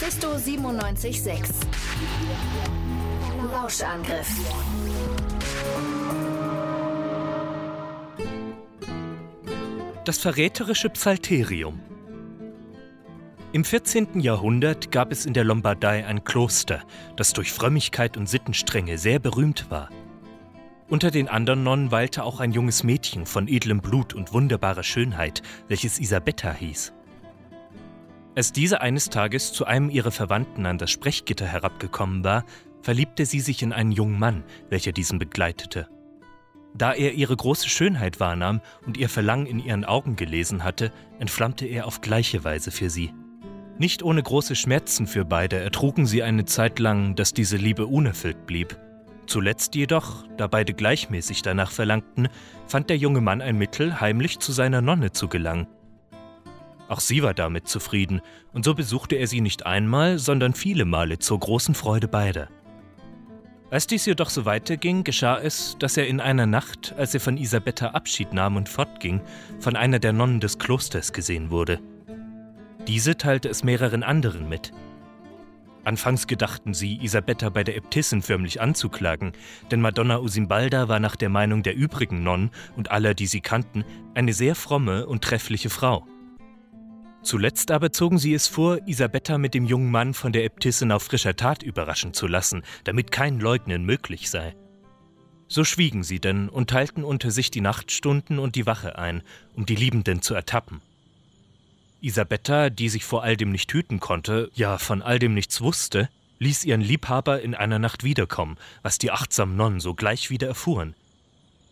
Mephisto 976. Lauschangriff. Das verräterische Psalterium. Im 14. Jahrhundert gab es in der Lombardei ein Kloster, das durch Frömmigkeit und Sittenstrenge sehr berühmt war. Unter den anderen Nonnen weilte auch ein junges Mädchen von edlem Blut und wunderbarer Schönheit, welches Isabetta hieß. Als diese eines Tages zu einem ihrer Verwandten an das Sprechgitter herabgekommen war, verliebte sie sich in einen jungen Mann, welcher diesen begleitete. Da er ihre große Schönheit wahrnahm und ihr Verlangen in ihren Augen gelesen hatte, entflammte er auf gleiche Weise für sie. Nicht ohne große Schmerzen für beide ertrugen sie eine Zeit lang, dass diese Liebe unerfüllt blieb. Zuletzt jedoch, da beide gleichmäßig danach verlangten, fand der junge Mann ein Mittel, heimlich zu seiner Nonne zu gelangen. Auch sie war damit zufrieden, und so besuchte er sie nicht einmal, sondern viele Male zur großen Freude beider. Als dies jedoch so weiterging, geschah es, dass er in einer Nacht, als er von Isabetta Abschied nahm und fortging, von einer der Nonnen des Klosters gesehen wurde. Diese teilte es mehreren anderen mit. Anfangs gedachten sie, Isabetta bei der Äbtissin förmlich anzuklagen, denn Madonna Usimbalda war nach der Meinung der übrigen Nonnen und aller, die sie kannten, eine sehr fromme und treffliche Frau. Zuletzt aber zogen sie es vor, Isabetta mit dem jungen Mann von der Äbtissin auf frischer Tat überraschen zu lassen, damit kein Leugnen möglich sei. So schwiegen sie denn und teilten unter sich die Nachtstunden und die Wache ein, um die Liebenden zu ertappen. Isabetta, die sich vor all dem nicht hüten konnte, ja von all dem nichts wusste, ließ ihren Liebhaber in einer Nacht wiederkommen, was die achtsamen Nonnen sogleich wieder erfuhren.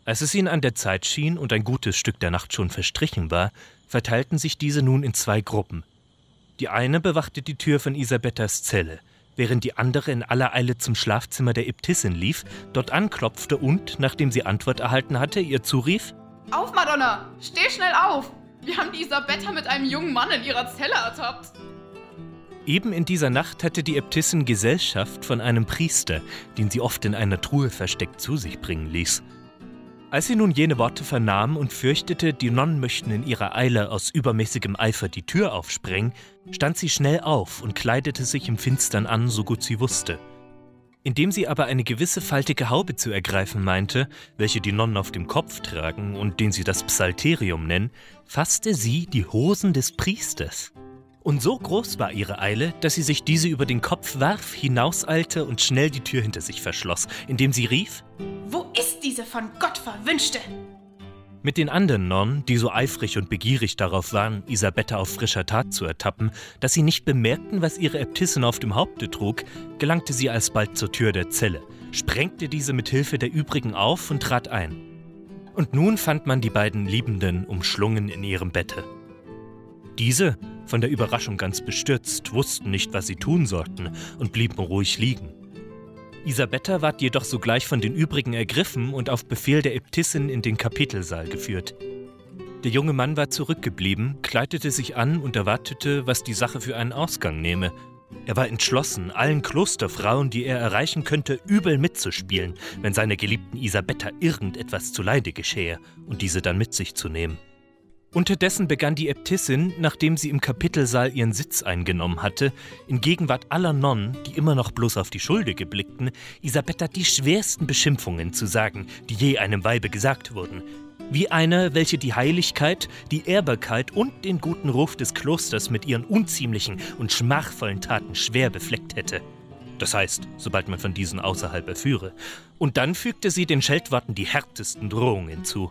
Als es ihnen an der Zeit schien und ein gutes Stück der Nacht schon verstrichen war, verteilten sich diese nun in zwei Gruppen. Die eine bewachte die Tür von Isabettas Zelle, während die andere in aller Eile zum Schlafzimmer der Äbtissin lief, dort anklopfte und, nachdem sie Antwort erhalten hatte, ihr zurief: Auf, Madonna! Steh schnell auf! Wir haben die Isabetta mit einem jungen Mann in ihrer Zelle ertappt. Eben in dieser Nacht hatte die Äbtissin Gesellschaft von einem Priester, den sie oft in einer Truhe versteckt zu sich bringen ließ. Als sie nun jene Worte vernahm und fürchtete, die Nonnen möchten in ihrer Eile aus übermäßigem Eifer die Tür aufsprengen, stand sie schnell auf und kleidete sich im Finstern an, so gut sie wusste. Indem sie aber eine gewisse faltige Haube zu ergreifen meinte, welche die Nonnen auf dem Kopf tragen und den sie das Psalterium nennen, fasste sie die Hosen des Priesters. Und so groß war ihre Eile, dass sie sich diese über den Kopf warf, hinauseilte und schnell die Tür hinter sich verschloss, indem sie rief: Wo ist diese von Gott verwünschte? Mit den anderen Nonnen, die so eifrig und begierig darauf waren, Isabetta auf frischer Tat zu ertappen, dass sie nicht bemerkten, was ihre Äbtissin auf dem Haupte trug, gelangte sie alsbald zur Tür der Zelle, sprengte diese mit Hilfe der übrigen auf und trat ein. Und nun fand man die beiden Liebenden umschlungen in ihrem Bette. Diese, von der Überraschung ganz bestürzt, wussten nicht, was sie tun sollten und blieben ruhig liegen. Isabetta ward jedoch sogleich von den übrigen ergriffen und auf Befehl der Äbtissin in den Kapitelsaal geführt. Der junge Mann war zurückgeblieben, kleidete sich an und erwartete, was die Sache für einen Ausgang nehme. Er war entschlossen, allen Klosterfrauen, die er erreichen könnte, übel mitzuspielen, wenn seiner geliebten Isabetta irgendetwas zuleide geschähe und diese dann mit sich zu nehmen. Unterdessen begann die Äbtissin, nachdem sie im Kapitelsaal ihren Sitz eingenommen hatte, in Gegenwart aller Nonnen, die immer noch bloß auf die Schuldige blickten, Isabetta die schwersten Beschimpfungen zu sagen, die je einem Weibe gesagt wurden. Wie eine, welche die Heiligkeit, die Ehrbarkeit und den guten Ruf des Klosters mit ihren unziemlichen und schmachvollen Taten schwer befleckt hätte. Das heißt, sobald man von diesen außerhalb erführe. Und dann fügte sie den Scheltworten die härtesten Drohungen hinzu.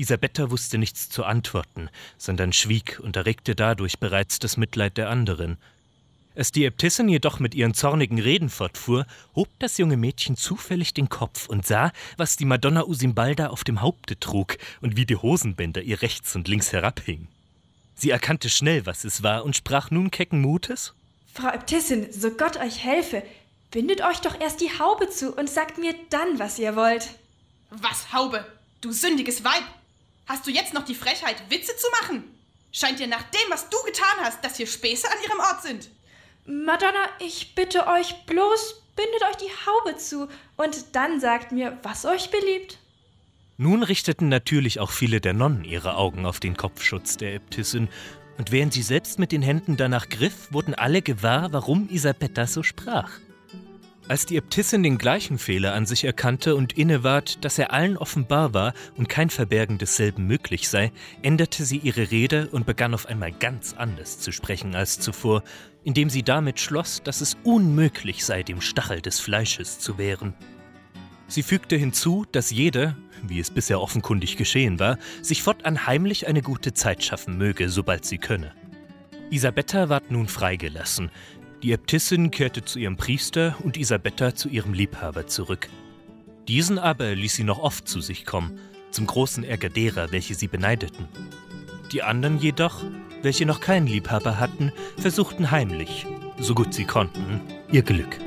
Isabetta wusste nichts zu antworten, sondern schwieg und erregte dadurch bereits das Mitleid der anderen. Als die Äbtissin jedoch mit ihren zornigen Reden fortfuhr, hob das junge Mädchen zufällig den Kopf und sah, was die Madonna Usimbalda auf dem Haupte trug und wie die Hosenbänder ihr rechts und links herabhingen. Sie erkannte schnell, was es war, und sprach nun kecken Mutes Frau Äbtissin, so Gott euch helfe, bindet euch doch erst die Haube zu und sagt mir dann, was ihr wollt. Was Haube? Du sündiges Weib! Hast du jetzt noch die Frechheit, Witze zu machen? Scheint dir nach dem, was du getan hast, dass hier Späße an ihrem Ort sind. Madonna, ich bitte euch bloß, bindet euch die Haube zu und dann sagt mir, was euch beliebt. Nun richteten natürlich auch viele der Nonnen ihre Augen auf den Kopfschutz der Äbtissin, und während sie selbst mit den Händen danach griff, wurden alle gewahr, warum Isabetta so sprach. Als die Äbtissin den gleichen Fehler an sich erkannte und inneward, dass er allen offenbar war und kein Verbergen desselben möglich sei, änderte sie ihre Rede und begann auf einmal ganz anders zu sprechen als zuvor, indem sie damit schloss, dass es unmöglich sei, dem Stachel des Fleisches zu wehren. Sie fügte hinzu, dass jeder, wie es bisher offenkundig geschehen war, sich fortan heimlich eine gute Zeit schaffen möge, sobald sie könne. Isabetta ward nun freigelassen, die Äbtissin kehrte zu ihrem Priester und Isabetta zu ihrem Liebhaber zurück. Diesen aber ließ sie noch oft zu sich kommen, zum großen Ärger derer, welche sie beneideten. Die anderen jedoch, welche noch keinen Liebhaber hatten, versuchten heimlich, so gut sie konnten, ihr Glück.